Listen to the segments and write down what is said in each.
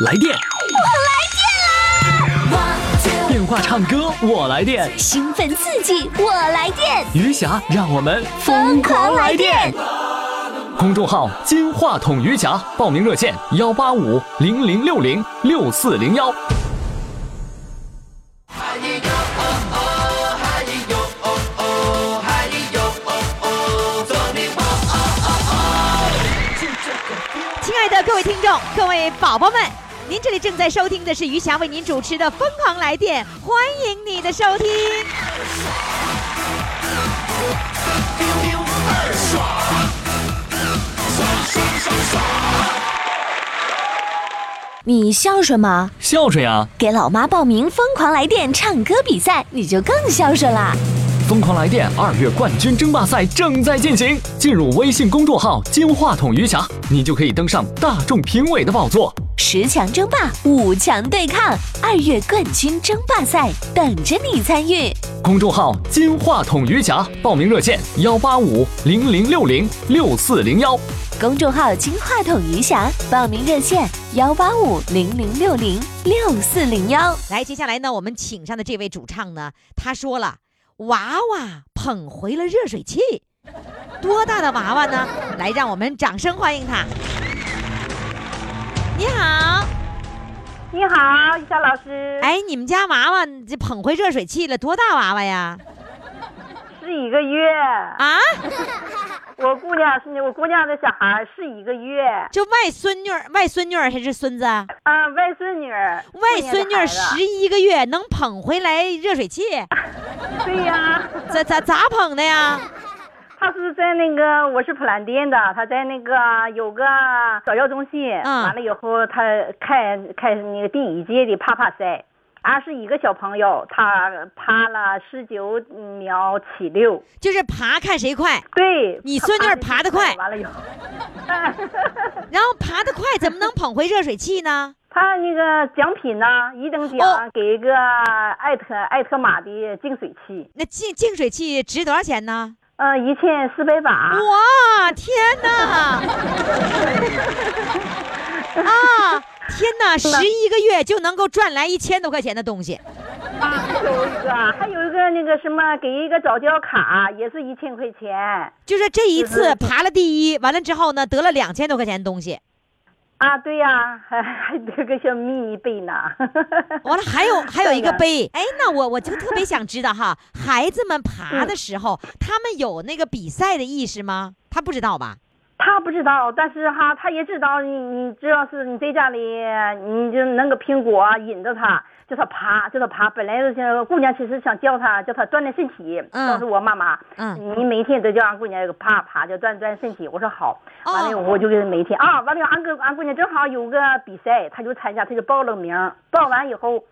来电，我来电啦！电话唱歌我来电，兴奋刺激，我来电！余霞让我们疯狂来电！公众号“金话筒余霞”，报名热线：幺八五零零六零六四零幺。亲爱的各位听众，各位宝宝们，您这里正在收听的是余霞为您主持的《疯狂来电》，欢迎你的收听。你孝顺吗？孝顺呀！给老妈报名《疯狂来电》唱歌比赛，你就更孝顺啦！疯狂来电二月冠军争霸赛正在进行，进入微信公众号“金话筒余霞”，你就可以登上大众评委的宝座。十强争霸，五强对抗，二月冠军争霸赛等着你参与。公众号“金话筒余霞”，报名热线：幺八五零零六零六四零幺。公众号“金话筒余霞”，报名热线：幺八五零零六零六四零幺。来，接下来呢，我们请上的这位主唱呢，他说了，娃娃捧回了热水器，多大的娃娃呢？来，让我们掌声欢迎他。你好，你好，于霞老师。哎，你们家娃娃这捧回热水器了，多大娃娃呀？是一个月。啊，我姑娘是我姑娘的小孩是一个月。就外孙女儿、外孙女儿还是孙子？啊，外孙女儿。外孙女儿十一个月能捧回来热水器？对呀。咋咋咋捧的呀？他是在那个我是普兰店的，他在那个有个早教中心，嗯完了以后他开开那个第一届的爬爬赛，俺是一个小朋友，他爬了十九秒七六，就是爬看谁快。对，你孙女儿爬得快，完了以后，然后爬得快怎么能捧回热水器呢？他那个奖品呢，一等奖哦给一个艾特艾特玛的净水器，那净净水器值多少钱呢？呃，一千四百八。哇，天哪！啊，天哪！十一个月就能够赚来一千多块钱的东西。啊，还有一个，还有一个那个什么，给一个早教卡，也是一千块钱。就是这一次爬了第一，完了之后呢，得了两千多块钱的东西。啊，对呀，还 还得个小迷你杯呢。完了还有还有一个杯。哎，那我我就特别想知道哈，孩子们爬的时候，他们有那个比赛的意识吗？他不知道吧？他不知道，但是哈，他也知道你，你只要是你在家里，你就弄个苹果引着他，叫他爬，叫他爬。本来是想姑娘，其实想教他，叫他锻炼身体。嗯告诉我妈妈，嗯你每天都叫俺姑娘爬爬，叫锻锻炼身体。我说好，哦完了我就给他每天啊，完了俺哥俺姑娘正好有个比赛，他就参加，他就报了名，报完以后，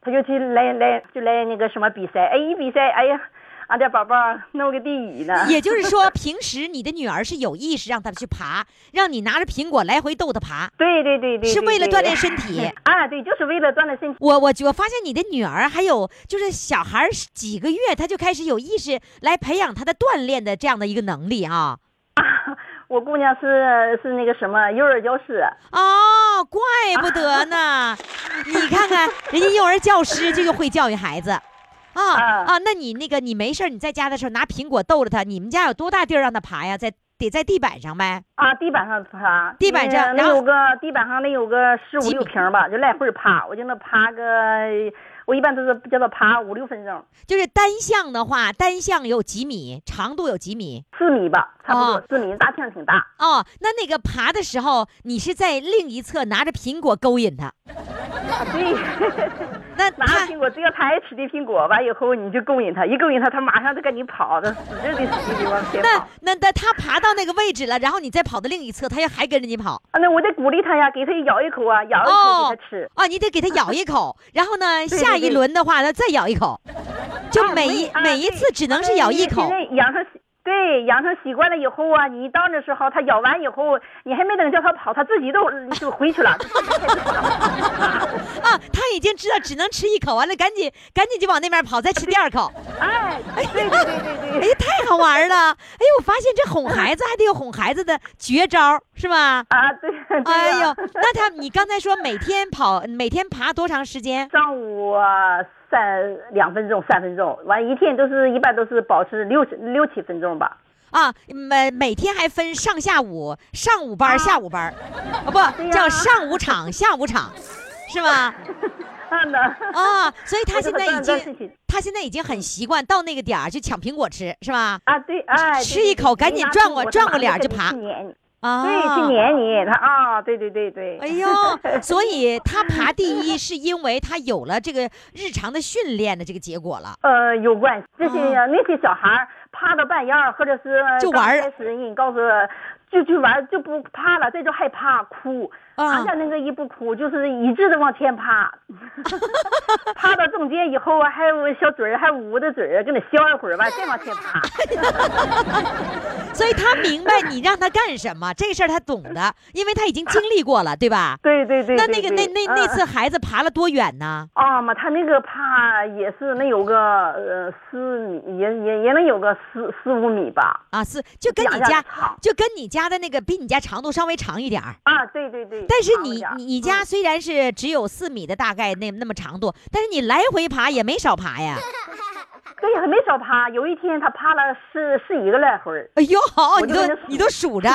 他就去来来就来那个什么比赛，哎一比赛，哎呀，俺家宝宝弄个第一呢。也就是说，平时你的女儿是有意识让她去爬，让你拿着苹果来回逗她爬。对对对对，是为了锻炼身体。啊，对，就是为了锻炼身体。我我我发现你的女儿还有就是小孩几个月，她就开始有意识来培养她的锻炼的这样的一个能力啊。我姑娘是是那个什么幼儿教师，哦，怪不得呢！你看看人家幼儿教师就会教育孩子。啊嗯啊，那你那个你没事儿你在家的时候拿苹果逗着它，你们家有多大地儿让它爬呀？在得在地板上呗。啊，地板上爬，地板上那然后有个地板上那有个十五六平吧，就来回爬，我就能爬个，我一般都是叫他爬五六分钟，就是单向的话，单向有几米，长度有几米？四米吧，差不哦多四米，大厅挺大。哦，那那个爬的时候，你是在另一侧拿着苹果勾引他，啊，对，那拿着苹果，只要他爱吃的苹果，完以后你就勾引他，一勾引他，他马上就跟你跑，他使劲的使劲地往前那跑。那那他爬到那个位置了，然后你再跑到另一侧，他又还跟着你跑。啊，那我得鼓励他呀，给他咬一口啊，咬一口哦给他吃。哦，你得给他咬一口，然后呢，对下一轮的话他，再咬一口，就啊每一啊每一次只能是咬一口对养成习惯了以后啊，你到那时候它咬完以后，你还没等叫它跑，它自己都就回去了。啊，它已经知道只能吃一口，完了赶紧赶紧就往那边跑，再吃第二口。哎，对对对对对。哎呀，太好玩了！哎呦，我发现这哄孩子还得有哄孩子的绝招，是吧？啊，对哎呦，那他你刚才说每天跑，每天爬多长时间？上午啊三两分钟、三分钟，完一天都是一般都是保持六六七分钟吧。啊，每每天还分上下午，上午班儿、下午班儿，啊不叫上午场、下午场，是吧？啊所以他现在已经 他现在已经很习惯到那个点儿去抢苹果吃，是吧？啊，对，哎，吃一口赶紧转过转过脸就爬啊，对，去撵你，他啊，对对对对。哎呦，所以他爬第一是因为他有了这个日常的训练的这个结果了。呃，有关系。这些、那些小孩儿爬到半夜儿，或者是啊就玩开始人告诉就去玩儿就不趴了，这就害怕哭。啊俺家那个一不哭，就是一直的往前爬，爬到中间以后啊，还有小嘴儿，还捂着嘴儿，跟那笑一会儿吧，再往前爬。所以他明白你让他干什么，这事儿他懂的，因为他已经经历过了，对吧？对对对那那个那那那嗯次孩子爬了多远呢？啊嘛，他那个爬也是能有个呃四米，也也也能有个四四五米吧。啊，是就跟你家就跟你家的那个比你家长度稍微长一点儿。啊，对对对。但是你你你家嗯虽然是只有四米的大概那那么长度，但是你来回爬也没少爬呀。对，呀没少爬。有一天他爬了十十一个来回儿。哎呦，好你都你都数着，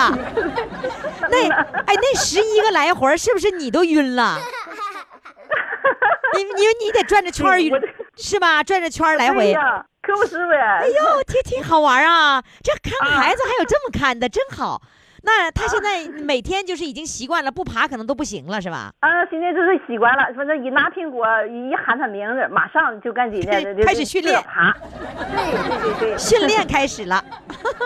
那哎那十一个来回儿是不是你都晕了？因因为你得转着圈儿 是吧？转着圈儿来回。可不是呗。哎呦，挺挺好玩啊！这看孩子还有这么看的，真好。那他现在每天就是已经习惯了，不爬可能都不行了，是吧？啊，现在就是习惯了，反正一拿苹果，一喊他名字，马上就赶紧的就开始训练爬。对对对对，训练开始了。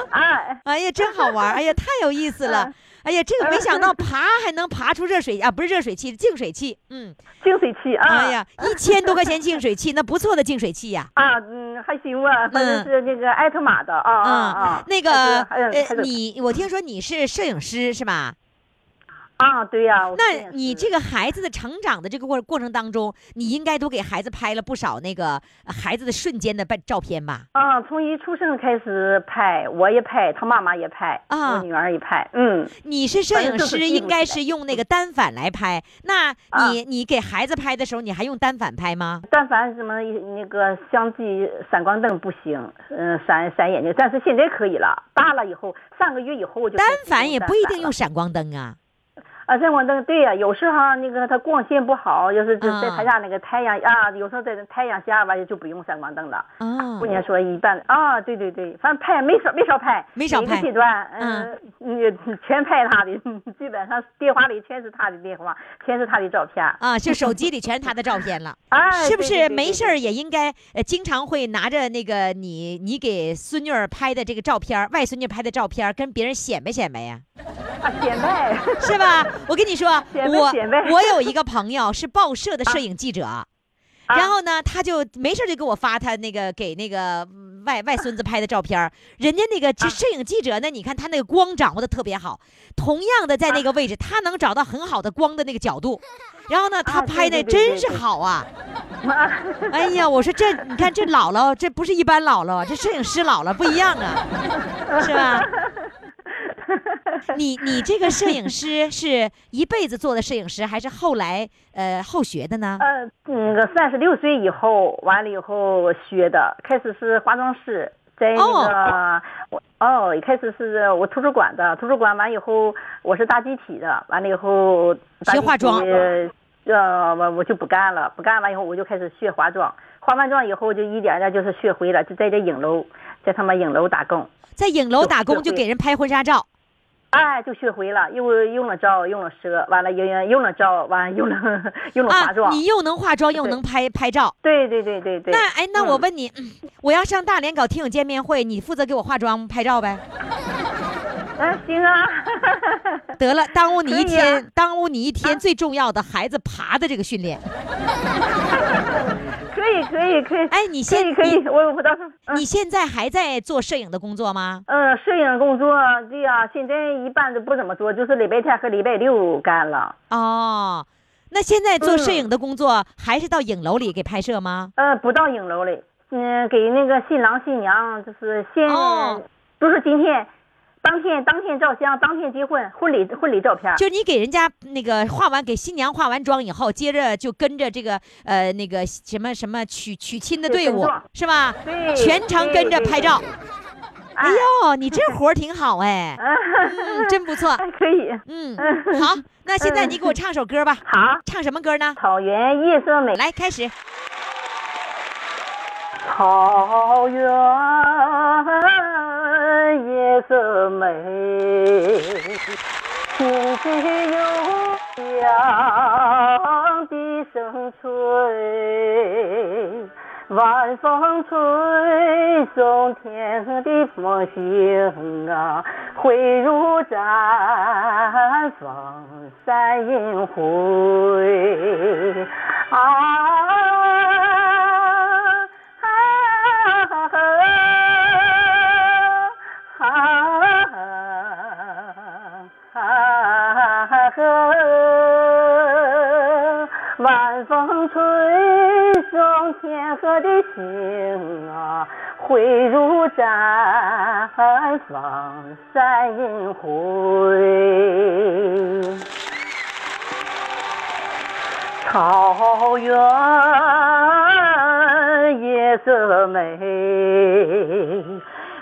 哎，哎呀，真好玩！哎呀，太有意思了！哎呀，这个没想到 爬还能爬出热水啊，不是热水器，净水器。嗯，净水器啊。哎呀，一千多块钱净水器，那不错的净水器呀。啊，嗯，还行吧，反正是那个艾特玛的啊啊啊。那个呃，你我听说你是摄影师是吧？啊，对呀。我那你这个孩子的成长的这个过过程当中，你应该都给孩子拍了不少那个呃孩子的瞬间的照照片吧？啊，从一出生开始拍，我也拍，他妈妈也拍，啊我女儿也拍，嗯。你是摄影师，应该是用那个单反来拍。那啊你你给孩子拍的时候，你还用单反拍吗？单反什么那个相机闪光灯不行，嗯、闪闪眼睛，但是现在可以了。大了以后，上个月以后我就单反也不一定用闪光灯啊。啊，闪光灯对呀、有时候那个它光线不好，要是在啊在他家那个太阳啊，有时候在太阳下吧，就不用闪光灯了。哦姑，娘说一般啊，对对对，反正拍没少没少拍，没少拍每个阶段，嗯，嗯，全拍他的，基本上电话里全是他的电话，全是他的照片。啊，就手机里全是他的照片了。哎，是不是没事儿也应该呃经常会拿着那个你你给孙女儿拍的这个照片，外孙女拍的照片跟别人显摆显摆呀？啊，显摆。是吧？我跟你说，我我有一个朋友是报社的摄影记者。然后呢，他就没事就给我发他那个给那个嗯外外孙子拍的照片儿人家那个这摄影记者呢，你看他那个光掌握的特别好，同样的在那个位置，他能找到很好的光的那个角度，然后呢，他拍的真是好啊！哎呀，我说这你看这姥姥，这不是一般姥姥啊，这摄影师姥姥不一样啊，是吧？你你这个摄影师是一辈子做的摄影师，还是后来呃后学的呢？呃，那个三十六岁以后，完了以后学的，开始是化妆师，在那个、我哦，一开始是我图书馆的，图书馆完以后我是大集体的，完了以后学化妆呃，我我就不干了，不干完以后我就开始学化妆，化完妆以后就一点点就是学会了，就在这影楼，在他们影楼打工，在影楼打工就给人拍婚纱照，哎，就学会了，又用了照，用了舌，完了又用用了照，完了用了 用了化啊妆，，你又能化妆又能拍拍照。对对对对对。那哎，那我嗯问你，嗯我要上大连搞听友见面会，你负责给我化妆拍照呗？嗯，行啊。得了，耽误你一天，耽误你一天最重要的孩子爬的这个训练。可以可以可以。哎你可现以可以，我我到时候。嗯你现在还在做摄影的工作吗？嗯，摄影工作对呀、现在一般都不怎么做，就是礼拜天和礼拜六干了。哦，那现在做摄嗯影的工作还是到影楼里给拍摄吗？呃，不到影楼里，嗯，给那个新郎新娘就是先，哦不是今天，当天当天照相，当天结婚，婚礼婚礼照片。就你给人家那个化完，给新娘化完妆以后，接着就跟着这个呃那个什么什么娶娶亲的队伍是吧？对全程跟着拍照。哎哎呦，你这活儿挺好哎，嗯，真不错。还可以。嗯，好，那现在你给我唱首歌吧。好，唱什么歌呢？草原夜色美。来，开始。草原夜色美，轻轻有凉的声吹，晚风吹送天的梦醒啊，汇入毡房三银辉啊。晚风吹送天河的星啊，汇入绽放三银辉。草原夜色美，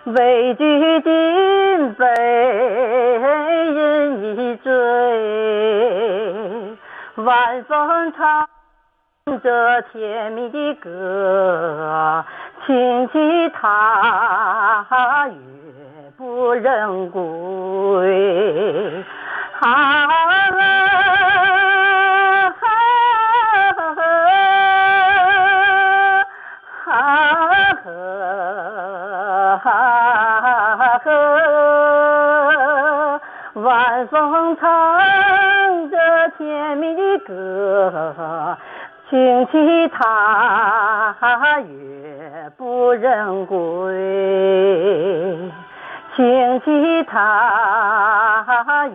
畏惧金杯饮一醉，晚风唱着甜蜜的歌，轻骑踏月不忍归。啊晚风唱着甜蜜的歌，轻骑踏月不忍归。轻骑踏月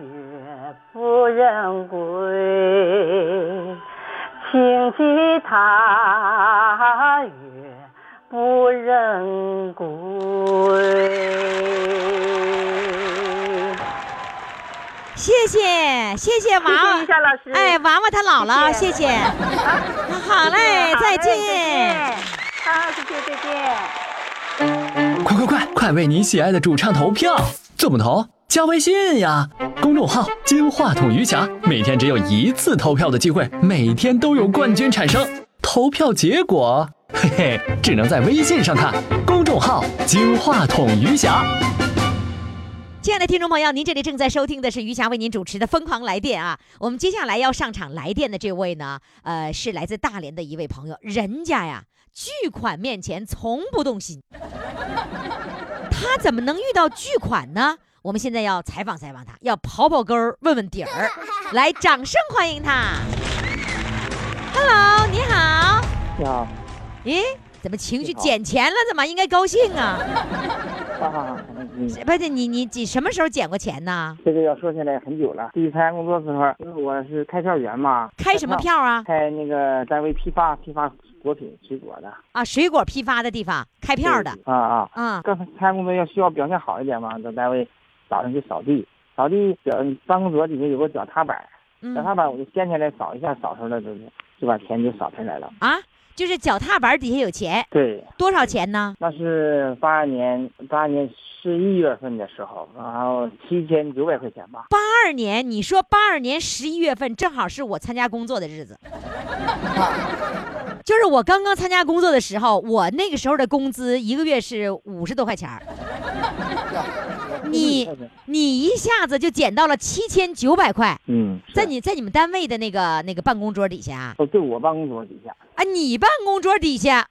不忍归，轻骑踏月不忍归。谢谢谢谢娃谢谢娃。哎，娃娃他姥姥，谢谢谢。好嘞，再见。好，谢谢，再见。快快快，快为你喜爱的主唱投票！怎么投？加微信呀，公众号“金话筒余霞”，每天只有一次投票的机会，每天都有冠军产生。投票结果，嘿嘿，只能在微信上看。公众号“金话筒余霞”。亲爱的听众朋友，您这里正在收听的是余霞为您主持的《疯狂来电》啊。我们接下来要上场来电的这位呢，呃，是来自大连的一位朋友，人家呀，巨款面前从不动心，他怎么能遇到巨款呢？我们现在要采访采访他，要刨刨根儿，问问底儿。来，掌声欢迎他。Hello，你好。你好，咦，怎么情绪捡钱了？怎么应该高兴啊？啊，嗯，不是你你你什么时候捡过钱呢？这个要说起来很久了。第一参加工作的时候，因为我是开票员嘛，开什么？票啊？开那个单位批发批发果品水果的。啊，水果批发的地方开票的。啊啊，啊，刚才参加工作要需要表现好一点嘛，到单位早上去扫地，扫地脚办公桌底下有个脚踏板，脚嗯踏板我就掀起来扫一下，扫出来就是就把钱就扫出来了。啊，就是脚踏板底下有钱，对，多少钱呢？那是八二年八二年十一月份的时候，然后七千九百块钱吧。八二年，你说八二年十一月份正好是我参加工作的日子，就是我刚刚参加工作的时候，我那个时候的工资一个月是五十多块钱儿，你你一下子就捡到了七千九百块，嗯，在你在你们单位的那个那个办公桌底下啊，哦，对我办公桌底下。啊你办公桌底下，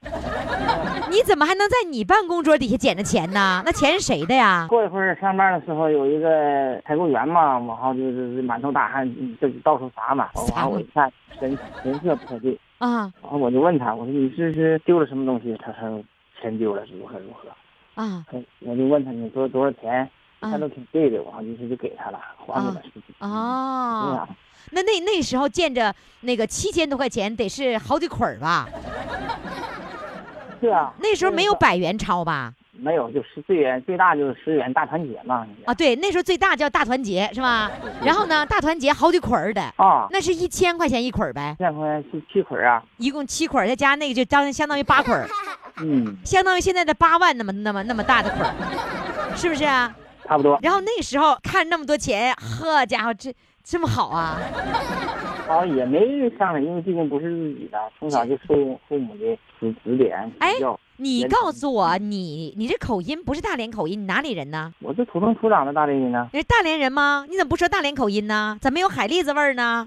你怎么还能在你办公桌底下捡着钱呢？那钱是谁的呀？过一会儿上班的时候，有一个采购员嘛，然后就是满头大汗，就到处撒嘛。撒我一看神神色不太对，啊然后我就问他，我说你是是丢了什么东西？他说钱丢了，如何如何。啊我就问他你多多少钱？啊他都挺对的，我好就是就给他了，还给他十几。哦那那那时候见着那个七千多块钱，得是好几捆儿吧？是啊。那时候没有百元钞吧？没有，就是最远最大就是十元大团结嘛。啊，对，那时候最大叫大团结是吧？然后呢，大团结好几捆儿的，啊，那是一千块钱一捆儿呗，一千块是七捆儿啊。一共七捆儿，再加那个就当相当于八捆儿，嗯，相当于现在的八万那么那么那么大的捆儿，是不是啊？差不多。然后那时候看那么多钱，呵家伙，这这么好啊？好 像也没上来，因为毕竟不是自己的，从小就受父母的指指点哎指教。你告诉我，你你这口音不是大连口音，你哪里人呢？我是土生土长的大连人呢。你是大连人吗？你怎么不说大连口音呢？咋没有海蛎子味儿呢？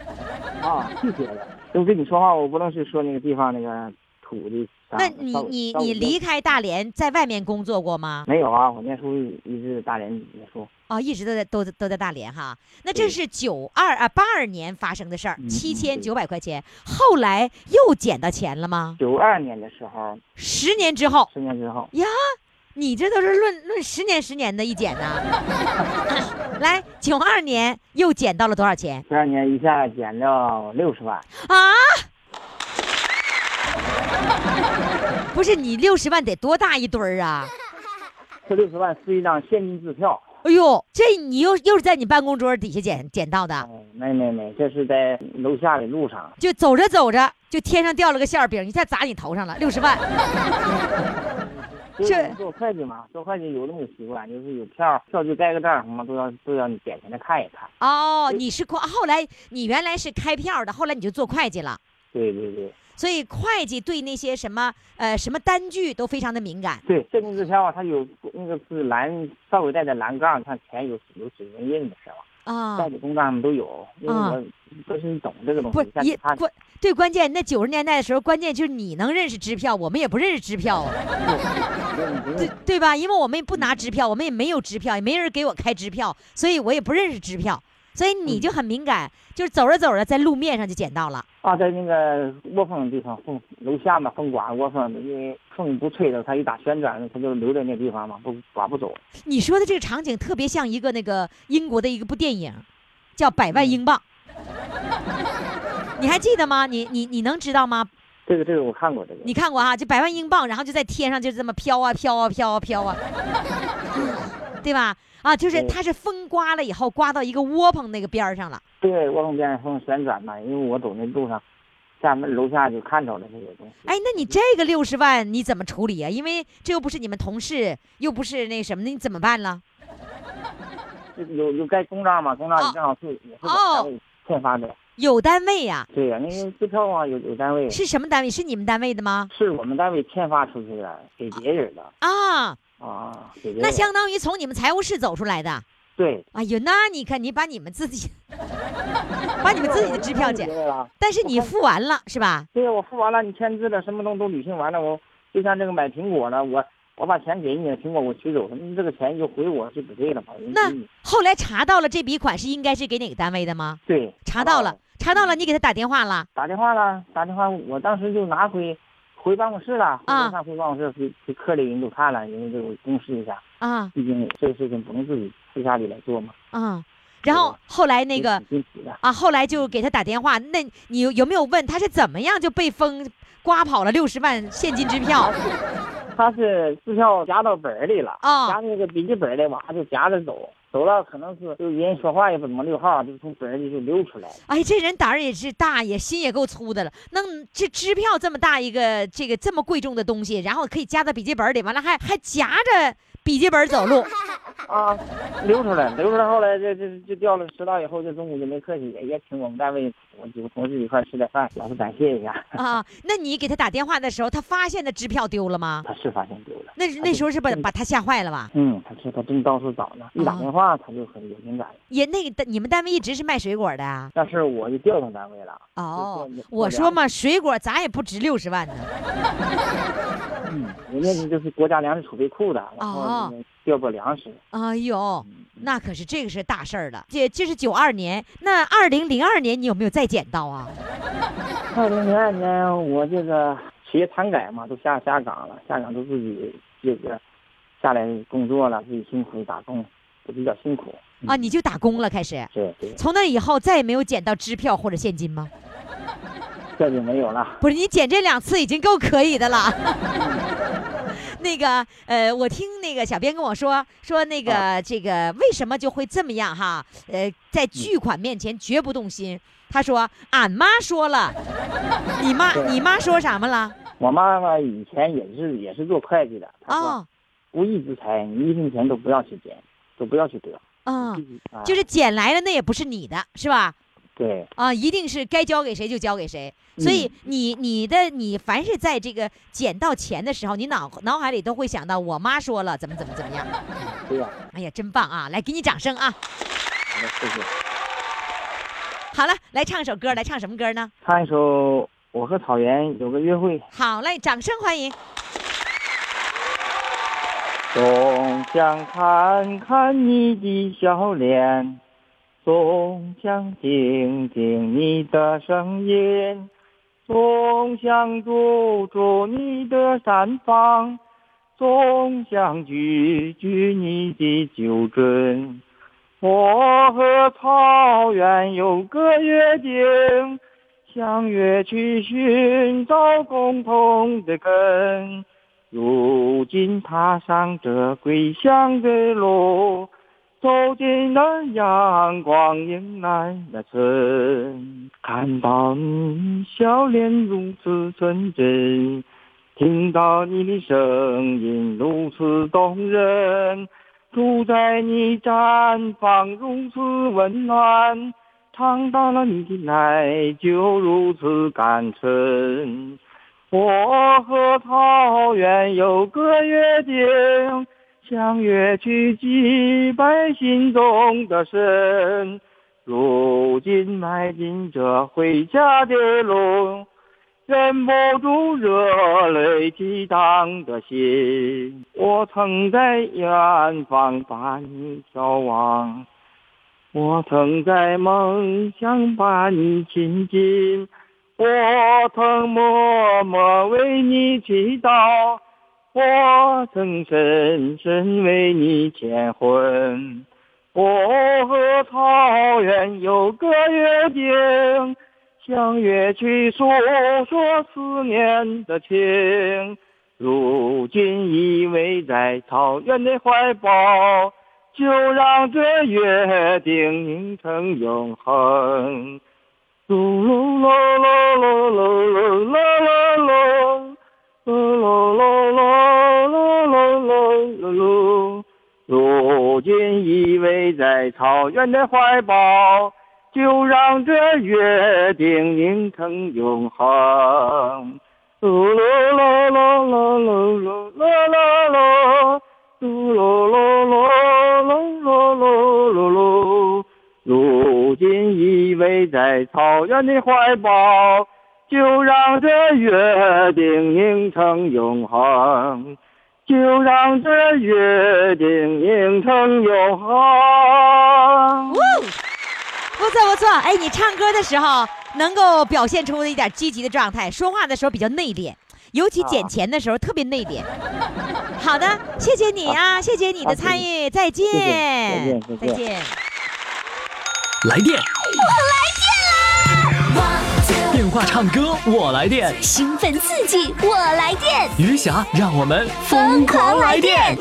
啊，这些的。就跟你说话，我不能是说那个地方那个土的啥。那你你你离开大连，在外面工作过吗？没有啊？我念书一直大连念书。哦，一直都在都都在大连哈。那这是九二啊八二年发生的事儿，嗯七千九百块钱，后来又捡到钱了吗？九二年的时候，十年之后十年之后，呀，你这都是论论十年十年的一捡呢。来，九二年又捡到了多少钱十二年一下减了六十万。啊？不是你六十万得多大一堆儿啊？这六十万是一张现金支票。哎呦，这你又又是在你办公桌底下捡捡到的，哎，没没没，这是在楼下的路上。就走着走着，就天上掉了个馅儿饼，一下砸你头上了，六十万。这做会计嘛，做会计有那么个习惯，就是有票票据盖个章什么都要都要你点进来看一看。哦，你是后来你原来是开票的，后来你就做会计了，对对对所以会计对那些什么呃什么单据都非常的敏感。对，现金支票啊，它有那个是蓝稍微带点蓝杠，看前有有指纹印的是吧？啊带，的公章上面都有，因为啊我不是懂这个东不西，像也关对关键那九十年代的时候，关键就是你能认识支票，我们也不认识支票啊，对对吧？因为我们也不拿支票，我们也没有支票，也没人给我开支票，所以我也不认识支票，所以你就很敏感，就是走着走着在路面上就捡到了。啊，在那个窝风的地方，风楼下嘛，风刮窝风的，因为风不吹的，它一打旋转，它就留在那地方嘛，不刮不走。你说的这个场景特别像一个那个英国的一个部电影，叫《百万英镑》，你还记得吗？你你你能知道吗？这个这个我看过这个。你看过哈？就百万英镑，然后就在天上就这么飘啊飘啊飘啊飘啊，对吧？啊，就是它是风刮了以后，刮到一个窝棚那个边儿上了。对，窝棚边上风旋转嘛，因为我走那路上，下面楼下就看着了那个东西。哎，那你这个六十万你怎么处理啊？因为这又不是你们同事，又不是那什么的，你怎么办了？有有盖公章嘛？公章哦正好是也是单位欠发的。有单位呀、对呀、那个支票啊，有有单位是什么单位？是你们单位的吗？是我们单位签发出去的，给别人的啊，啊。那相当于从你们财务室走出来的。对，哎呦，那你看，你把你们自己，把你们自己的支票捡，了。但是你付完了是吧？对呀，我付完了，你签字了，什么东西都履行完了，我就像这个买苹果了，我我把钱给你，苹果我取走了，你这个钱就回我就不对了嘛。那后来查到了这笔款是应该是给哪个单位的吗？对查到了，查到了，你给他打电话了。打电话了，打电话，我当时就拿回回办公室了，回啊。楼上回办公室给给科里人都看了，因为这个公示一下，啊。毕竟这个事情不能自己私下里来做嘛。啊，然后后来那个啊，后来就给他打电话，那你有有没有问他是怎么样就被风刮跑了六十万现金支票？他是支票夹到本儿里了，啊。夹那个笔记本里，完了就夹着走，走了可能是就人说话也不怎么溜号，就从本儿里就溜出来了。哎，这人胆儿也是大，也心也够粗的了。能这支票这么大一个，这个这么贵重的东西，然后可以夹在笔记本里，完了还还夹着笔记本走路。啊，溜出来，溜出来，后来这这就掉了，迟到以后，这中午就没客气，也也请我们单位我几个同事一块儿吃点饭，表示感谢一下。啊，那你给他打电话的时候，他发现的支票丢了吗？他是发现丢了，那那时候是把嗯把他吓坏了吧？嗯，他说他正到处找呢，一打啊电话他就很有敏感。也那个单你们单位一直是卖水果的啊？但是我就调动单位了，哦，我说嘛，水果咱也不值六十万呢。嗯，人家就是国家粮食储备库的，然哦后调拨粮食。哎呦，那可是这个是大事儿了。这这是九二年，那二零零二年你有没有再捡到啊？二零零二年我这个企业产改嘛，都下下岗了，下岗都自己这个下来工作了，自己辛苦打工，都比较辛苦。啊，你就打工了，开始。对对，从那以后再也没有捡到支票或者现金吗？这就没有了。不是，你捡这两次已经够可以的了。那个呃，我听那个小编跟我说说那个、这个为什么就会这么样哈？呃，在巨款面前绝不动心。他说俺妈说了，你妈你妈说什么了？我妈妈以前也是也是做会计的，她说哦，无义之财，你一分钱都不要去捡，都不要去得。嗯，啊就是捡来的那也不是你的，是吧？对啊，一定是该交给谁就交给谁。所以嗯你你的你凡是在这个捡到钱的时候，你脑脑海里都会想到我妈说了怎么怎么怎么样。对呀、哎呀，真棒啊！来，给你掌声啊！好的，谢谢。好了，来唱首歌，来唱什么歌呢？唱一首《我和草原有个约会》。好嘞，掌声欢迎。总想看看你的笑脸，总想听听你的声音，总想住住你的山房，总想举举你的酒樽。我和草原有个约定，相约去寻找共同的根。如今踏上这归乡的路，走进了阳光，迎来了春。看到你笑脸如此纯真，听到你的声音如此动人，住在你毡房如此温暖，尝到了你的奶酒如此甘醇。我和草原有个约定，相约去祭拜心中的神。如今迈进这回家的路，忍不住热泪激荡的心。我曾在远方把你眺望，我曾在梦乡把你亲近。我曾默默为你祈祷，我曾深深为你牵魂。我和草原有个约定，相约去诉说思念的情。如今依偎在草原的怀抱，就让这约定凝成永恒。噜噜噜噜噜噜噜噜噜噜噜噜噜噜噜噜噜。如今依偎在草原的怀抱，就让这约定凝成永恒。噜噜噜噜噜噜噜噜噜噜噜噜噜噜噜噜噜。如今依偎在草原的怀抱，就让这约定凝成永恒，就让这约定凝成永恒。不错不错，哎，你唱歌的时候能够表现出一点积极的状态，说话的时候比较内敛，尤其捡钱的时候特别内敛。好的，谢谢你啊，谢谢你的参与，再见，再见再见。来电，我来电话唱歌我来电，兴奋刺激，我来电，余霞让我们疯狂来电。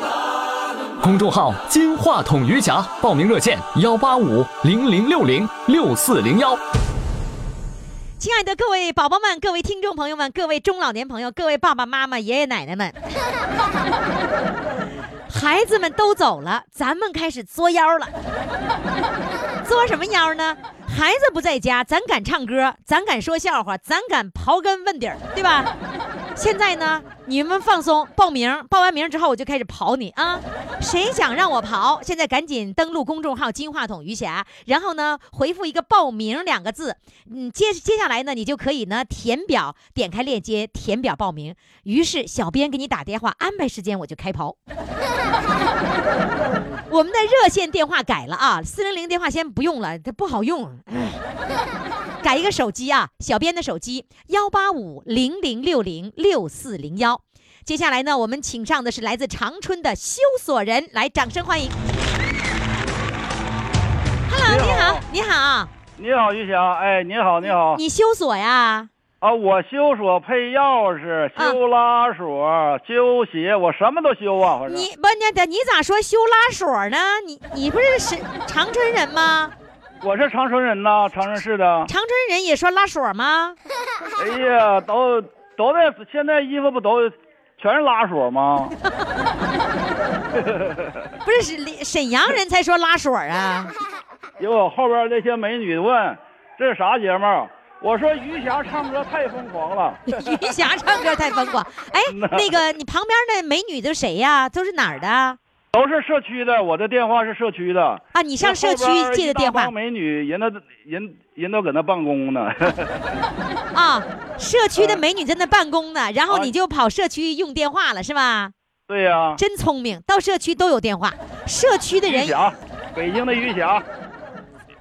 公众号“金话筒余霞”，报名热线：幺八五零零六零六四零幺。亲爱的各位宝宝们、各位听众朋友们、各位中老年朋友、各位爸爸妈妈、爷爷奶奶们，孩子们都走了，咱们开始作妖了。作什么妖呢？孩子不在家，咱敢唱歌，咱敢说笑话，咱敢刨根问底儿，对吧？现在呢，你们放松，报名，报完名之后我就开始刨你啊！谁想让我刨？现在赶紧登录公众号“金话筒余霞”，然后呢回复一个“报名”两个字，嗯，接接下来呢，你就可以呢填表，点开链接填表报名。于是小编给你打电话安排时间，我就开刨。我们的热线电话改了啊，四零零电话先不用了，它不好用。改一个手机啊，小编的手机幺八五零零六零六四零幺。接下来呢，我们请上的是来自长春的修锁人，来，掌声欢迎。Hello，你好，你好，你好，于翔，哎，你好，你好，你修锁呀？啊，我修锁、配钥匙、修拉锁、修鞋，我什么都修啊！你不你你咋说修拉锁呢？你你不是是长春人吗？我是长春人呐，长春市的。长春人也说拉锁吗？哎呀，都都在现在衣服不都全是拉锁吗？不是是沈阳人才说拉锁啊？结果后边那些美女问这是啥节目？我说余霞唱歌太疯狂了。余霞唱歌太疯狂。哎，那个你旁边的美女都谁呀？都是哪儿的？都是社区的，我的电话是社区的。啊，你上社区借的电话。美女，人都人人都搁那办公呢。啊，社区的美女在那办公呢，然后你就跑社区用电话了，是吧？对呀。真聪明，到社区都有电话。社区的人。北京的余霞。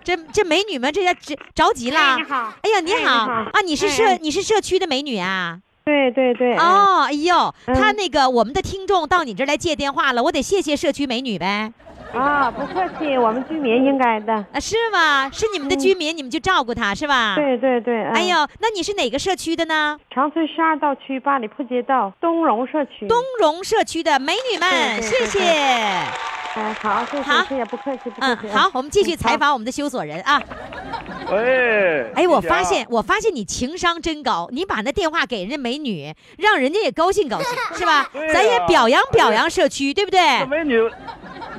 这这美女们，这下着着急了。你好，哎呀，你好啊！你是社你是社区的美女啊？对对对。哦，哎呦，他那个我们的听众到你这儿来借电话了，我得谢谢社区美女呗。啊，不客气，我们居民应该的。啊，是吗？是你们的居民，你们就照顾他是吧？对对对。哎呦，那你是哪个社区的呢？长春十二道区八里铺街道东荣社区。东荣社区的美女们，谢谢。哎，好，谢谢，谢谢，不客气，不客气。嗯，好，我们继续采访我们的修锁人啊。喂，哎，我发现，我发现你情商真高，你把那电话给人家美女，让人家也高兴高兴，是吧？咱也表扬表扬社区，对不对？美女，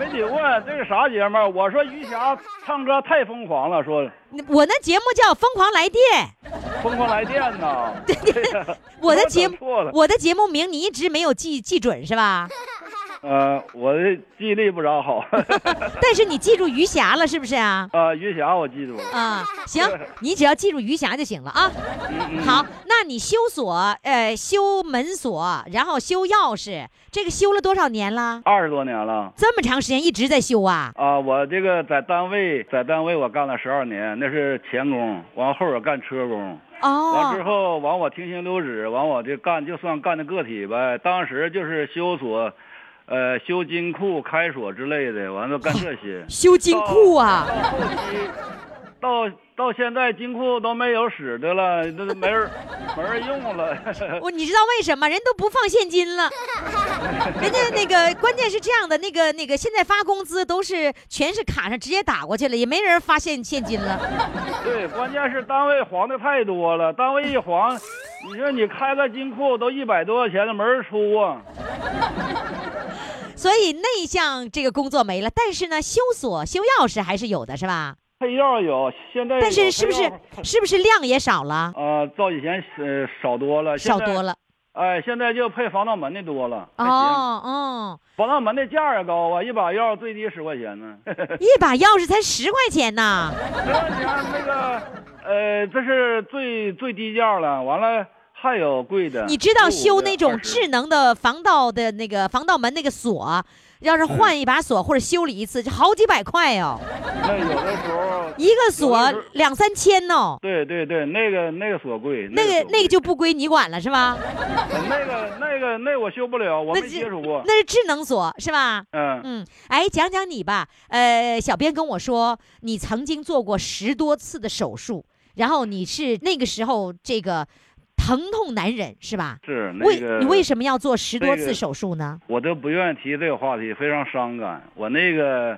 美女问这是啥节目？我说于霞唱歌太疯狂了，说。我那节目叫《疯狂来电》。疯狂来电呢！对对，我的节目，我的节目名你一直没有记记准是吧？呃，我的记忆力不咋好，但是你记住余霞了是不是啊？啊，余霞我记住了。啊，行，你只要记住余霞就行了啊。好，那你修锁，呃，修门锁，然后修钥匙，这个修了多少年了？二十多年了。这么长时间一直在修啊？啊，我这个在单位，在单位我干了十二年，那是钳工，完后边干车工。哦。完之后，完我停薪留职，完我这干就算干的个体呗。当时就是修锁。呃，修金库、开锁之类的，完了干这些。修金库啊！到，到到现在金库都没有使的了，那都没人没人用了。我 你知道为什么？人都不放现金了。人家那个关键是这样的，那个那个现在发工资都是全是卡上直接打过去了，也没人发现现金了。对，关键是单位黄的太多了，单位一黄，你说你开个金库都一百多块钱，了没人出啊。所以内向这个工作没了，但是呢，修锁、修钥匙还是有的，是吧？配钥有，现在但是是不是是不是量也少了？呃，照以前呃少多了，少多了。哎，现在就配防盗门的多了。哦哦，防盗门的价也高啊，一把钥匙最低十块钱呢。一把钥匙才十块钱呢？十块钱那个呃，这是最最低价了。完了。还有贵的，你知道修那种智能的防盗的那个防盗门那个锁，要是换一把锁或者修理一次，就好几百块哦。那有的时候一个锁两三千呢。对对对，那个那个锁贵。那个那个就不归你管了是吧？那个那个那我修不了，我没接触过。那是智能锁是吧？嗯嗯，哎，讲讲你吧。呃，小编跟我说，你曾经做过十多次的手术，然后你是那个时候这个。疼痛难忍是吧？是那个，你为什么要做十多次手术呢？我都不愿意提这个话题，非常伤感。我那个，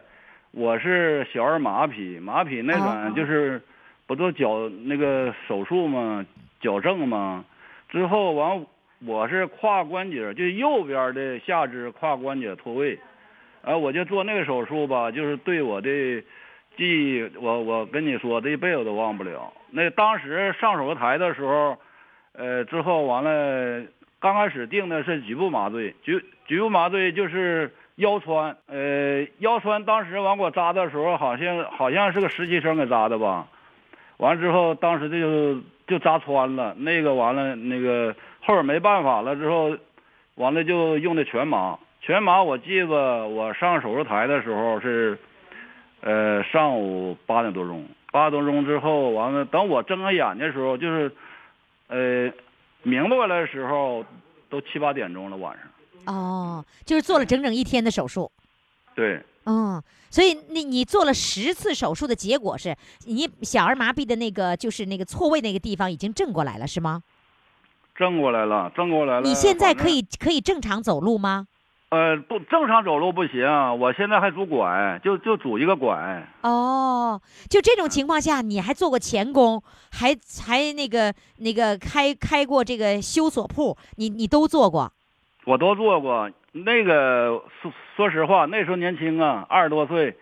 我是小儿麻痹，麻痹那种就是，不做矫那个手术嘛？矫正嘛？之后完，我是胯关节，就右边的下肢胯关节脱位，啊，我就做那个手术吧，就是对我的记忆，我我跟你说，这一辈子都忘不了。那当时上手术台的时候。呃，之后完了，刚开始定的是局部麻醉，局局部麻醉就是腰穿，呃，腰穿当时完给我扎的时候，好像好像是个实习生给扎的吧，完了之后，当时就就扎穿了，那个完了，那个后边没办法了之后，完了就用的全麻，全麻我记得我上手术台的时候是，呃，上午八点多钟，八点多钟之后完了，等我睁开眼的时候就是。呃，明白了的时候，都七八点钟了晚上。哦，就是做了整整一天的手术。对。嗯，所以你你做了十次手术的结果是你小儿麻痹的那个就是那个错位那个地方已经正过来了，是吗？正过来了，正过来了。你现在可以可以正常走路吗？呃，不正常走路不行，我现在还拄拐，就就拄一个拐。哦，就这种情况下，你还做过钳工，还还那个那个开开过这个修锁铺，你你都做过。我都做过。那个说说实话，那时候年轻啊，二十多岁，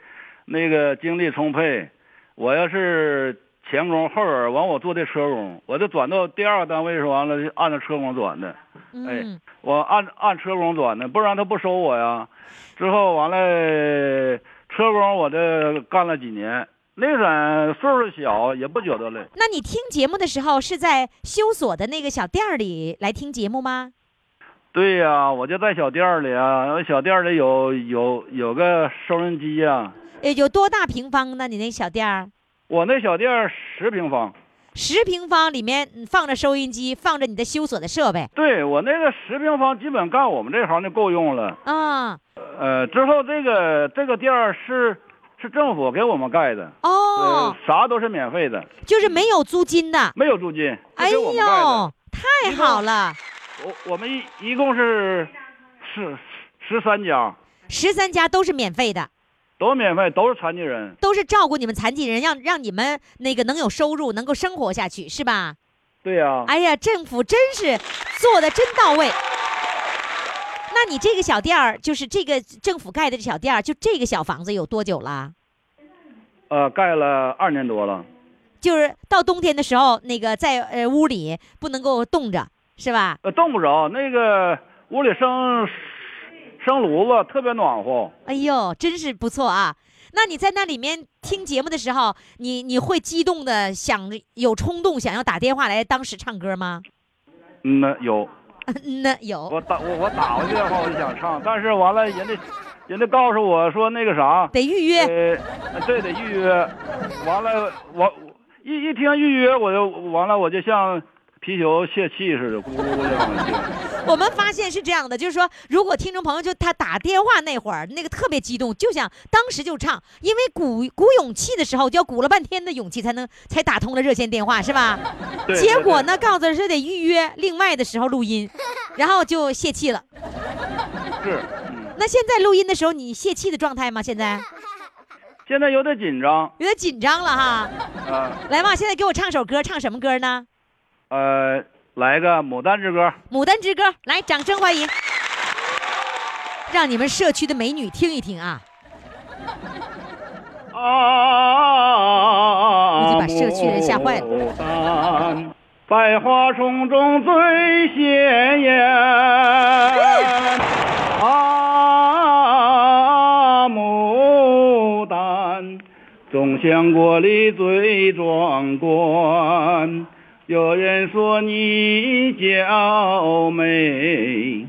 那个精力充沛。我要是前工后人，完我做的车工，我就转到第二个单位时候，完了就按照车工转的。哎嗯，我按按车工转的，不然他不收我呀。之后完了，车工我这干了几年，那阵岁数小，也不觉得累。那你听节目的时候是在修锁的那个小店儿里来听节目吗？对呀、我就在小店儿里啊，小店儿里有有有个收音机呀、呃，有多大平方呢？你那小店儿？我那小店儿十平方，十平方里面嗯放着收音机，放着你的修锁的设备对我那个十平方基本干我们这行就够用了。啊。呃，之后这个这个店儿是是政府给我们盖的，哦呃，，啥都是免费的，就是没有租金的。没有租金，哎。呦，太好了！我我们一一共是十十三家，十三家都是免费的，都免费，都是残疾人。都是照顾你们残疾人，让让你们那个能有收入，能够生活下去，是吧？对呀、哎呀，政府真是做的真到位。那你这个小店儿，就是这个政府盖的这小店儿，就这个小房子有多久了？呃，盖了二年多了。就是到冬天的时候，那个在呃屋里不能够冻着，是吧？呃，冻不着，那个屋里生生炉子，特别暖和。哎呦，真是不错啊！那你在那里面听节目的时候，你你会激动的想有冲动想要打电话来当时唱歌吗？嗯呢，有，嗯呢，有。我打我我打过去电话，我就想唱，但是完了，人家人家告诉我说那个啥，得预约。呃，对，得预约。完了，我一一听预约，我就完了，我就像皮球泄气似的，咕咕咕就往进。我们发现是这样的，就是说，如果听众朋友就他打电话那会儿，那个特别激动，就想当时就唱，因为鼓鼓勇气的时候，就要鼓了半天的勇气才能才打通了热线电话，是吧？对结果呢，告诉是得预约另外的时候录音，然后就泄气了。是，嗯，那现在录音的时候，你泄气的状态吗？现在 现在有点紧张有点紧张了哈。啊，来吧，现在给我唱首歌，唱什么歌呢？呃，来个《牡丹之歌》。《牡丹之歌》，来，掌声欢迎，让你们社区的美女听一听啊！啊，估计把社区人吓坏了牡丹，百花丛中最鲜艳。啊，牡丹，众香国里最壮观。有人说你娇美。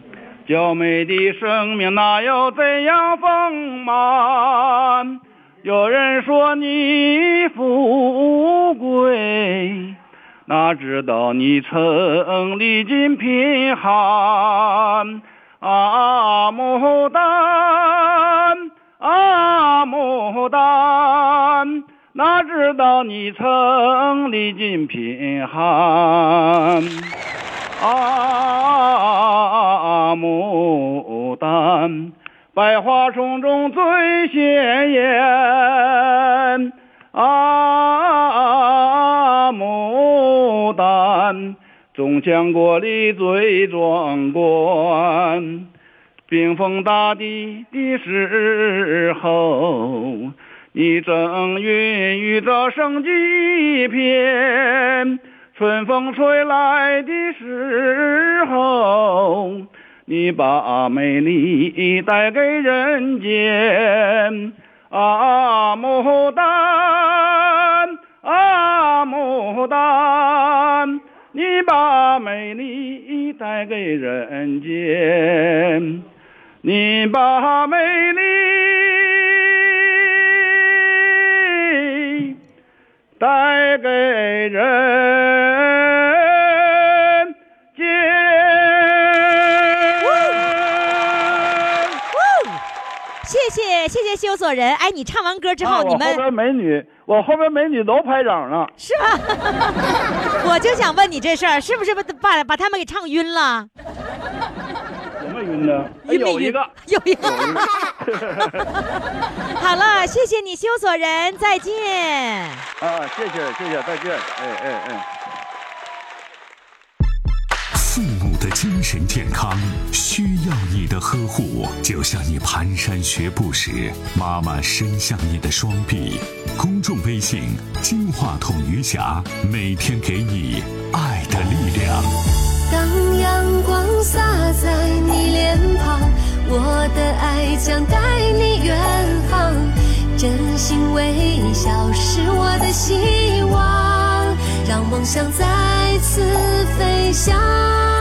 娇美的生命哪有这样丰满？有人说你富贵，哪知道你曾历尽贫寒。啊，牡丹，啊，牡丹，哪知道你曾历尽贫寒。啊，牡丹，百花丛中最鲜艳。啊，牡丹，众香国里最壮观。冰封大地的时候，你正孕育着生机一片。春风吹来的时候，你把美丽带给人间。啊，牡丹，啊，牡丹，你把美丽带给人间，你把美丽带给人间。谢谢谢谢修锁人，哎，你唱完歌之后，你们我后边美女，我后边美女都拍掌呢。是吧？我就想问你这事儿，是不是把把把他们给唱晕了？晕呢？有一个。有一个。好了，谢谢你，修锁人，再见。啊，谢谢谢谢，再见。哎哎哎。父母的精神健康需要你的呵护，就像你蹒跚学步时，妈妈伸向你的双臂。公众微信“金话筒余霞”，每天给你爱的力量。洒在你脸庞，我的爱将带你远航。真心微笑是我的希望，让梦想再次飞翔。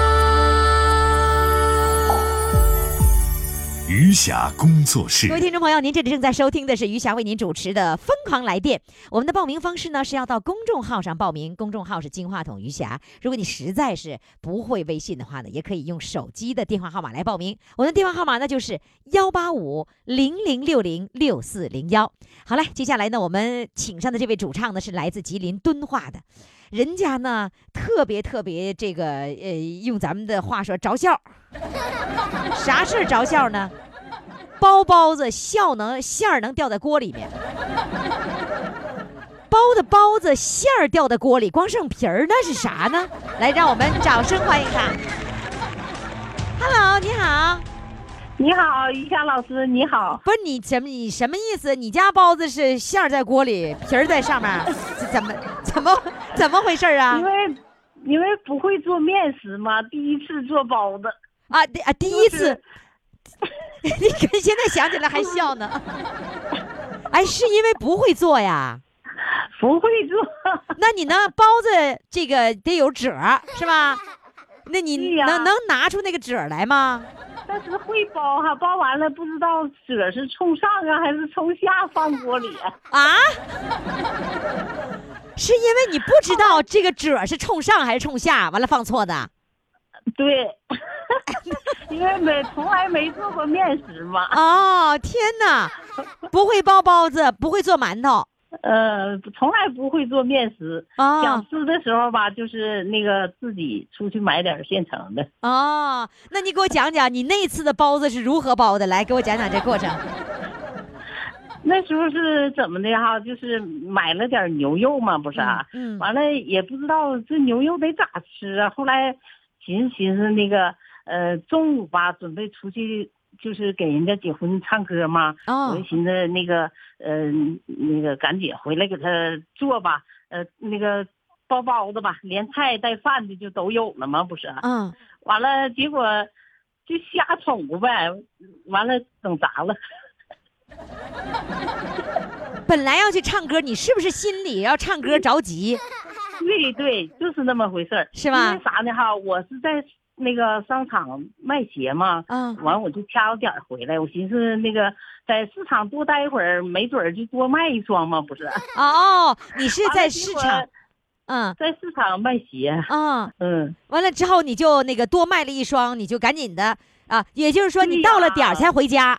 余霞工作室各位听众朋友，您这里正在收听的是余霞为您主持的《疯狂来电》。我们的报名方式呢是要到公众号上报名，公众号是金话筒余霞。如果你实在是不会微信的话呢，也可以用手机的电话号码来报名。我的电话号码呢就是幺八五零零六零六四零幺。好嘞，接下来呢，我们请上的这位主唱呢是来自吉林敦化的，人家呢特别特别这个呃，用咱们的话说着笑。啥事儿着笑呢？包包子笑能馅儿能掉在锅里面，包的包子馅儿掉在锅里，光剩皮儿，那是啥呢？来，让我们掌声欢迎他。Hello，你好，你好，于霞老师，你好。不是你什么你什么意思？你家包子是馅儿在锅里，皮儿在上面，怎么怎么怎么回事儿啊因？为因为不会做面食嘛，第一次做包子。啊，第啊第一次，你看 现在想起来还笑呢。哎，是因为不会做呀？不会做，那你呢？包子这个得有褶儿是吧？那你能能拿出那个褶儿来吗？但是会包哈，包完了不知道褶是冲上啊还是冲下放锅里啊？啊？是因为你不知道这个褶是冲上还是冲下，完了放错的对，因为没从来没做过面食嘛，哦！天哪，不会包包子，不会做馒头呃，从来不会做面食。哦想吃的时候吧，就是那个自己出去买点现成的。哦。那你给我讲讲你那次的包子是如何包的？来，给我讲讲这过程。那时候是怎么的哈？就是买了点牛肉嘛，不是啊？嗯嗯完了也不知道这牛肉得咋吃啊。后来寻思寻思那个，呃，中午吧准备出去，就是给人家结婚唱歌嘛。哦我就寻思那个，呃，那个赶紧回来给他做吧，呃，那个包包子吧，连菜带饭的就都有了嘛，不是啊？嗯，完了结果就瞎瞅呗，完了整砸了。本来要去唱歌，你是不是心里要唱歌着急？对对，就是那么回事儿，是吧？因为啥呢哈？我是在那个商场卖鞋嘛，嗯完我就掐着点儿回来，我寻思那个在市场多待一会儿，没准儿就多卖一双嘛，不是？哦，你是在市场，嗯。在市场卖鞋，嗯，嗯，完了之后你就那个多卖了一双，你就赶紧的啊，也就是说你到了点儿才回家。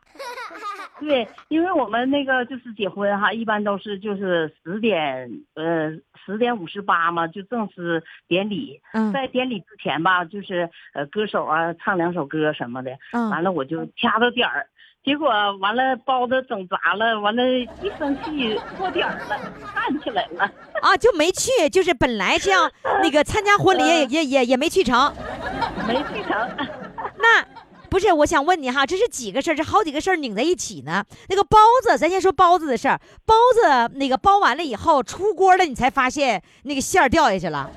对，因为我们那个就是结婚哈，一般都是就是十点呃十点五十八嘛，就正式典礼。嗯在典礼之前吧，就是呃歌手啊唱两首歌什么的，嗯完了我就掐着点儿，结果完了包子整砸了，完了一生气过点儿了，站起来了，啊，就没去，就是本来是要那个参加婚礼，也也也也没去成。没去成。那不是，我想问你哈，这是几个事儿？这好几个事儿拧在一起呢。那个包子，咱先说包子的事儿。包子那个包完了以后出锅了，你才发现那个馅儿掉下去了。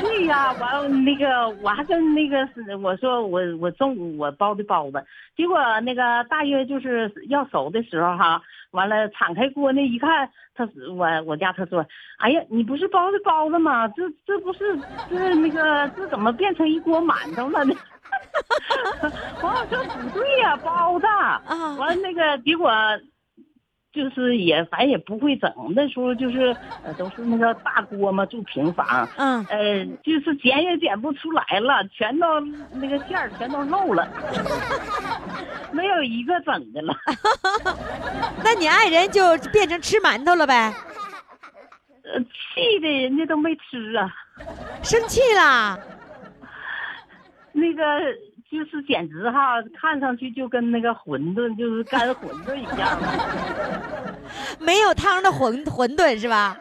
对呀，完了那个我还跟那个我说我我中午我包的包子，结果那个大约就是要熟的时候哈，完了敞开锅那一看，他是我我家他说，哎呀，你不是包的包子吗？这这不是这那个这怎么变成一锅馒头了呢？完我说不对呀、包子啊完了那个结果。就是也反正也不会整，那时候就是呃都是那个大锅嘛，住平房，嗯，呃，就是剪也剪不出来了，全都那个馅儿全都漏了，没有一个整的了。那你爱人就变成吃馒头了呗？呃，气的人家都没吃啊。生气啦？那个就是简直哈，看上去就跟那个馄饨，就是干馄饨一样。没有汤的馄馄饨是吧？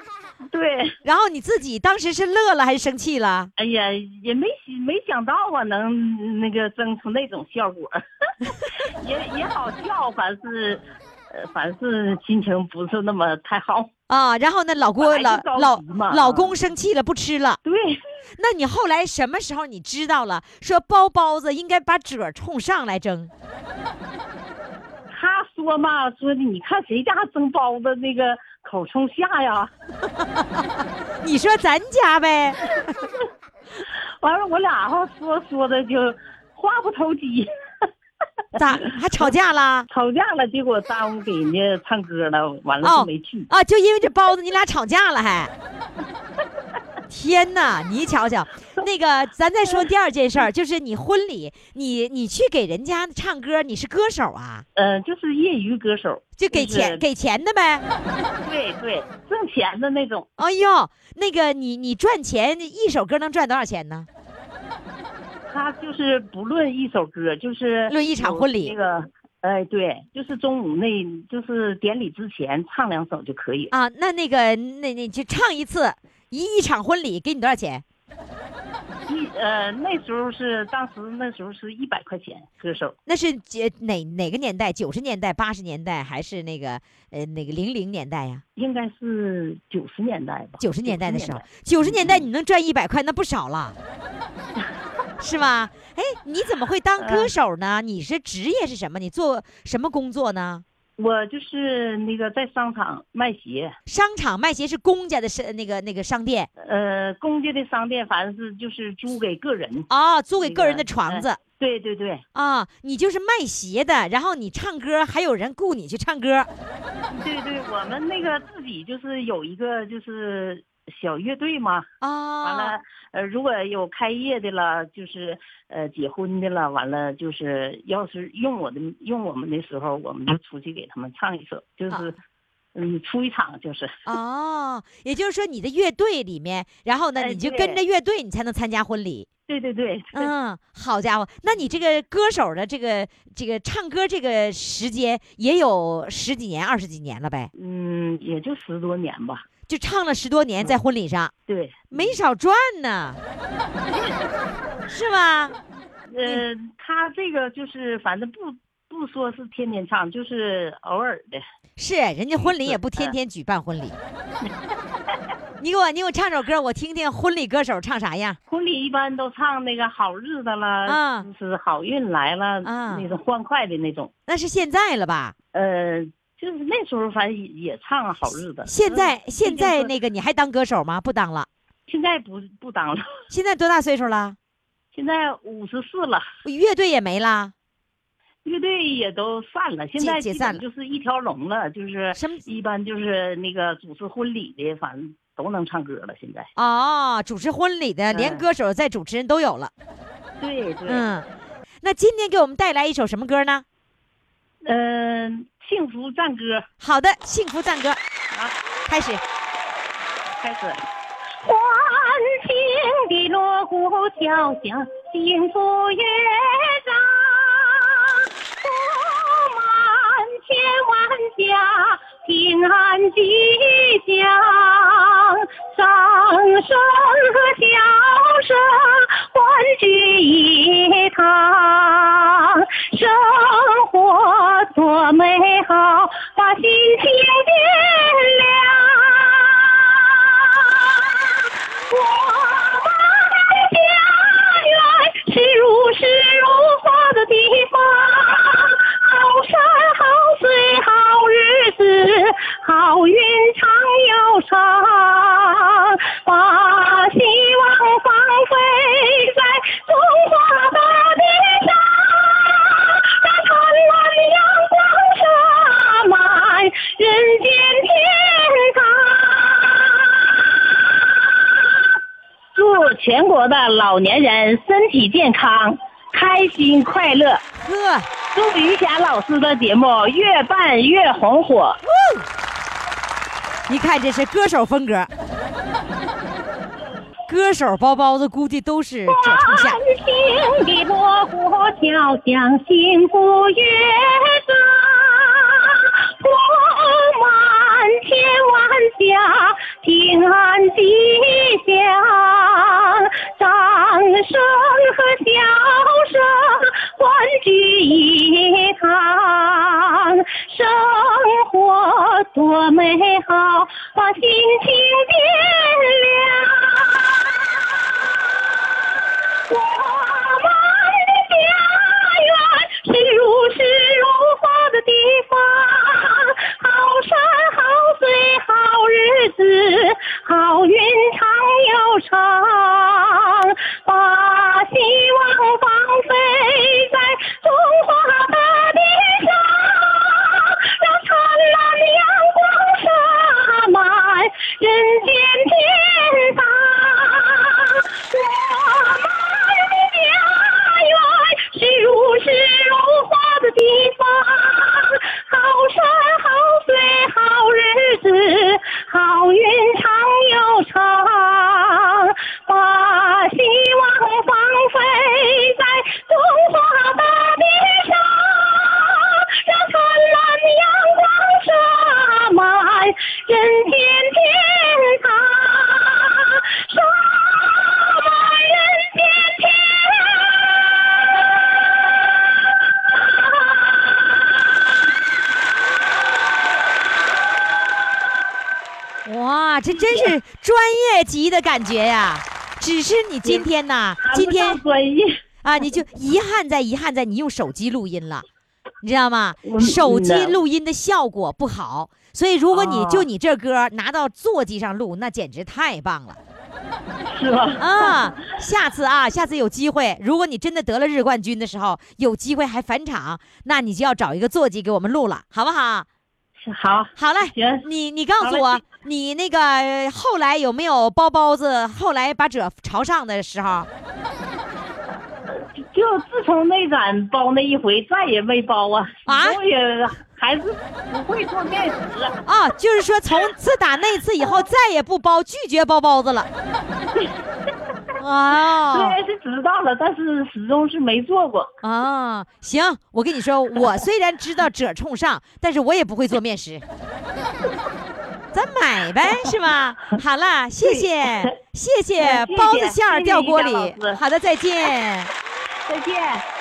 对，然后你自己当时是乐了还是生气了？哎呀，也没没想到啊，能那个蒸出那种效果，也也好笑，反是，呃，反是心情不是那么太好。啊，然后那，老公老老老公生气了，不吃了。对，那你后来什么时候你知道了，说包包子应该把褶儿冲上来蒸？他说嘛，说的你看谁家蒸包子那个口冲下呀？你说咱家呗？完了，我俩哈说说的就话不投机。咋还吵架了？吵架了，结果耽误给人家唱歌了，完了哦就没去。啊，就因为这包子，你俩吵架了还？天哪，你瞧瞧，那个，咱再说第二件事儿，就是你婚礼，你你去给人家唱歌，你是歌手啊？嗯、就是业余歌手，就给就是钱给钱的呗？对对，挣钱的那种。哎呦，那个你你赚钱，一首歌能赚多少钱呢？他就是不论一首歌，就是论一场婚礼那个，哎，对，就是中午那，就是典礼之前唱两首就可以。啊，那那个那那就唱一次，一一场婚礼给你多少钱？一呃，那时候是当时那时候是一百块钱歌手，那是几哪哪个年代？九十年代、八十年代，还是那个呃那个零零年代呀？应该是九十年代吧。九十年代的时候90，九十年代你能赚一百块，那不少了，是吗？哎，你怎么会当歌手呢？你是职业是什么？你做什么工作呢？我就是那个在商场卖鞋，商场卖鞋是公家的是那个那个商店呃，公家的商店，反正是就是租给个人。啊，租给个人的床子对对对啊，你就是卖鞋的，然后你唱歌，还有人雇你去唱歌对对，我们那个自己就是有一个就是小乐队嘛。啊。完了，呃，如果有开业的了，就是呃结婚的了，完了就是要是用我的用我们的时候，我们就出去给他们唱一首，就是、嗯出一场就是。哦，也就是说你的乐队里面，然后呢，哎你就跟着乐队，你才能参加婚礼。对对对，嗯，好家伙，那你这个歌手的这个这个唱歌这个时间也有十几年、二十几年了呗，嗯，也就十多年吧。就唱了十多年，在婚礼上对，没少赚呢，是吧？呃，他这个就是反正不不说是天天唱，就是偶尔的。是，人家婚礼也不天天举办婚礼。你给我，你给我唱首歌，我听听婚礼歌手唱啥样。婚礼一般都唱那个好日子了，啊就是好运来了，嗯那种欢快的那种。那是现在了吧？呃，就是那时候反正也也唱好日子。现在嗯现在那个你还当歌手吗？不当了。现在不不当了，现在多大岁数了？现在五十四了，乐队也没了。乐队也都散了，现在解散了就是一条龙了，就是什么一般就是那个主持婚礼的，反正都能唱歌了。现在，哦，主持婚礼的，连嗯歌手在主持人都有了。对对，嗯，那今天给我们带来一首什么歌呢？嗯、幸福赞歌好的，幸福赞歌，啊，开始。开始。欢庆的锣鼓敲响，幸福乐章，布满千万家，平安吉祥，掌声和笑声欢聚一堂，生活多美好，把心情点老年人身体健康、开心快乐。呵，祝于霞老师的节目越办越红火。一看这是歌手风格。歌手包包子估计都是褶冲下。心的锣鼓敲响幸福乐感觉呀！只是你今天呐，今天。啊，你就遗憾在遗憾在你用手机录音了，你知道吗？嗯手机嗯录音的效果不好，所以如果你哦就你这歌拿到座机上录，那简直太棒了是吧？啊！下次啊，下次有机会，如果你真的得了日冠军的时候，有机会还返场，那你就要找一个座机给我们录了，好不好？好，好嘞，行你你告诉我，你那个呃后来有没有包包子？后来把褶朝上的时候？就自从那咱包那一回，再也没包啊，啊始终也还是不会做面食。啊，就是说从自打那次以后，再也不包，拒绝包包子了。啊虽然是知道了，但是始终是没做过。啊，行，我跟你说，我虽然知道褶冲上，但是我也不会做面食。咱买呗，是吧？好了，谢谢，谢谢包子馅儿掉锅里。好的，再见。再见。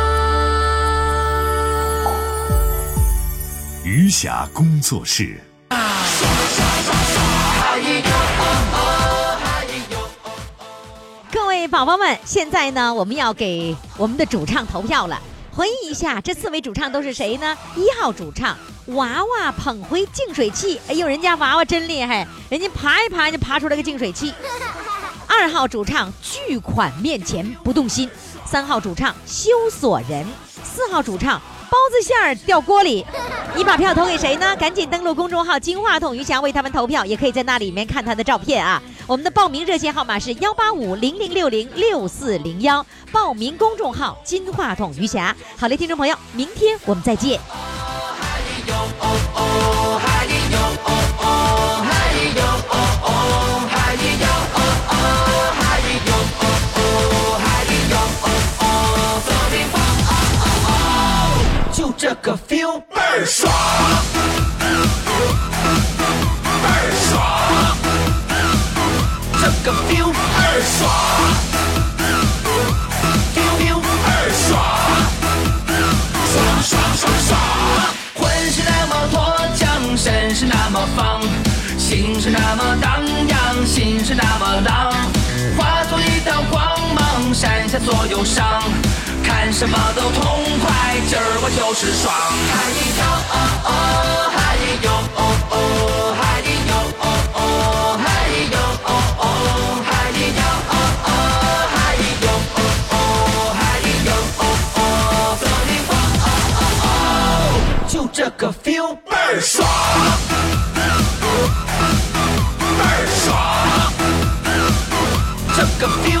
余霞工作室。各位宝宝们，现在呢，我们要给我们的主唱投票了。回忆一下，这四位主唱都是谁呢？一号主唱娃娃捧回净水器，哎呦，人家娃娃真厉害，人家爬一爬就爬出来个净水器。二号主唱巨款面前不动心，三号主唱修锁人，四号主唱包子馅儿掉锅里。你把票投给谁呢？赶紧登录公众号“金话筒余霞”为他们投票，也可以在那里面看他的照片啊。我们的报名热线号码是幺八五零零六零六四零幺，报名公众号“金话筒余霞”。好嘞，听众朋友，明天我们再见。这个 feel 倍儿爽，倍儿爽，这个 feel 倍儿爽，feel feel 倍儿爽，爽爽爽爽，浑是那么脱缰，身是那么放，心是那么荡漾，心是那么浪，化作一道光芒，闪下所有伤，看什么都痛快，今儿我就是爽。嗨你呦哦哦，嗨你呦哦哦，呦哦哦，呦哦哦，呦哦哦，呦哦哦，就这个 feel 倍儿爽。like a few